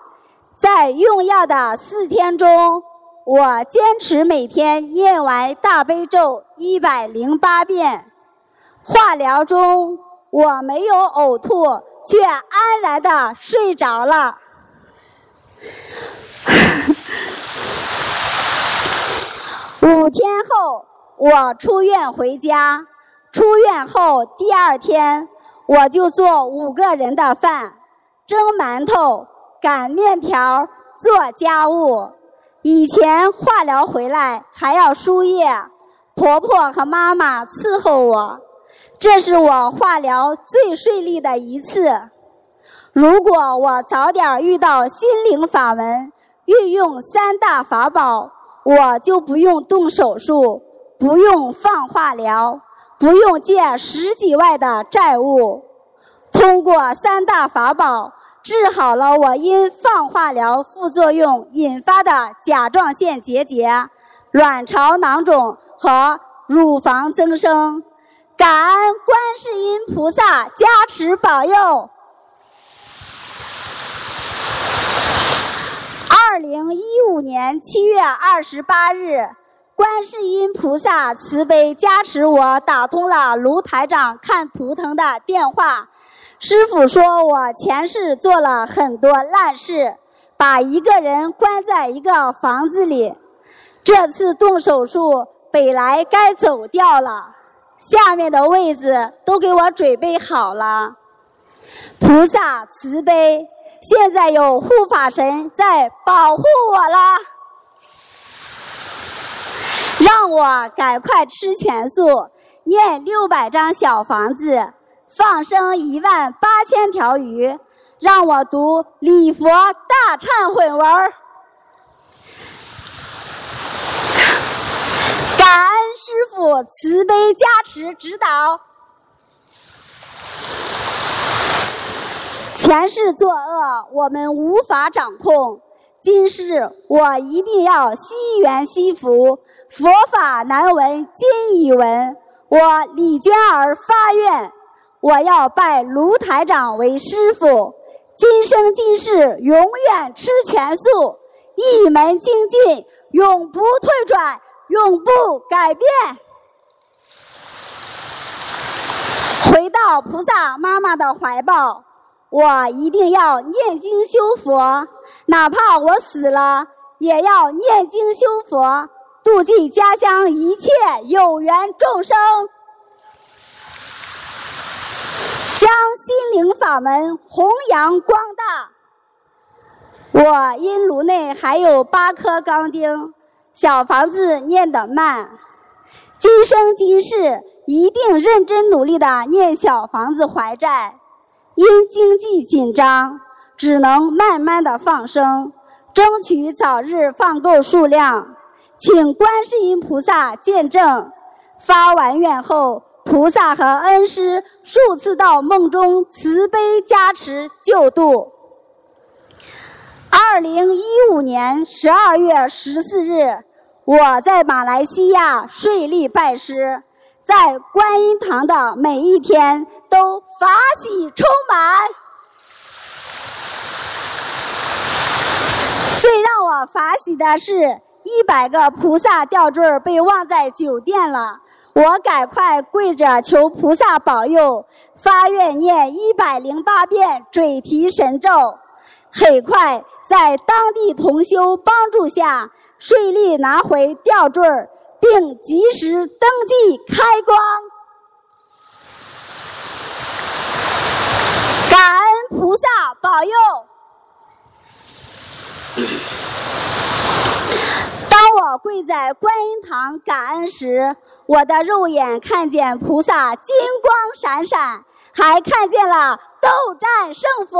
在用药的四天中，我坚持每天念完大悲咒一百零八遍。化疗中，我没有呕吐，却安然的睡着了。五天后，我出院回家。出院后第二天，我就做五个人的饭，蒸馒头、擀面条、做家务。以前化疗回来还要输液，婆婆和妈妈伺候我。这是我化疗最顺利的一次。如果我早点遇到心灵法门，运用三大法宝，我就不用动手术，不用放化疗，不用借十几万的债务。通过三大法宝，治好了我因放化疗副作用引发的甲状腺结节、卵巢囊肿和乳房增生。感恩观世音菩萨加持保佑。二零一五年七月二十八日，观世音菩萨慈悲加持我打通了卢台长看图腾的电话。师傅说我前世做了很多烂事，把一个人关在一个房子里。这次动手术，本来该走掉了。下面的位子都给我准备好了，菩萨慈悲，现在有护法神在保护我了，让我赶快吃全素，念六百张小房子，放生一万八千条鱼，让我读礼佛大忏悔文儿。感恩师傅慈悲加持指导。前世作恶，我们无法掌控；今世我一定要惜缘惜福。佛法难闻今已闻，我李娟儿发愿，我要拜卢台长为师傅，今生今世永远吃全素，一门精进，永不退转，永不改变。回到菩萨妈妈的怀抱，我一定要念经修佛，哪怕我死了，也要念经修佛，度尽家乡一切有缘众生。将心灵法门弘扬光大。我因炉内还有八颗钢钉，小房子念得慢。今生今世一定认真努力的念小房子还债。因经济紧张，只能慢慢的放生，争取早日放够数量。请观世音菩萨见证。发完愿后。菩萨和恩师数次到梦中慈悲加持救度。二零一五年十二月十四日，我在马来西亚顺利拜师，在观音堂的每一天都法喜充满。最让我法喜的是，一百个菩萨吊坠被忘在酒店了。我赶快跪着求菩萨保佑，发愿念一百零八遍准提神咒，很快在当地同修帮助下，顺利拿回吊坠并及时登记开光。感恩菩萨保佑。当我跪在观音堂感恩时，我的肉眼看见菩萨金光闪闪，还看见了斗战胜佛，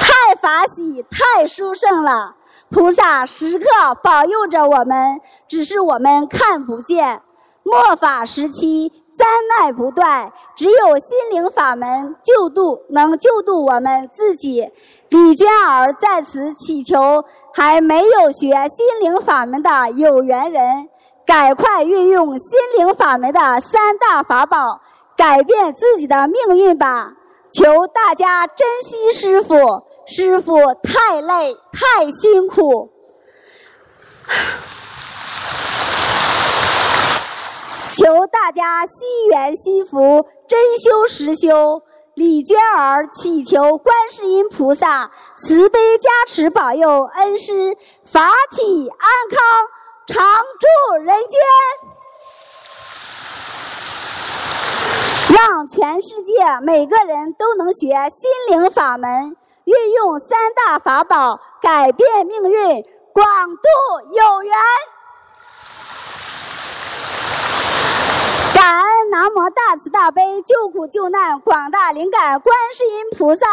太法喜，太殊胜了！菩萨时刻保佑着我们，只是我们看不见。末法时期，灾难不断，只有心灵法门救度，能救度我们自己。李娟儿在此祈求。还没有学心灵法门的有缘人，赶快运用心灵法门的三大法宝，改变自己的命运吧！求大家珍惜师傅，师傅太累太辛苦。求大家惜缘惜福，真修实修。李娟儿祈求观世音菩萨慈悲加持保佑恩师法体安康常住人间，让全世界每个人都能学心灵法门，运用三大法宝改变命运，广度有缘。感恩南无大慈大悲救苦救难广大灵感观世音菩萨，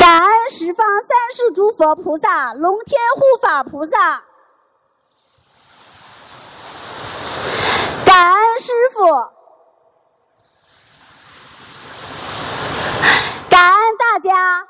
感恩十方三世诸佛菩萨、龙天护法菩萨，感恩师傅，感恩大家。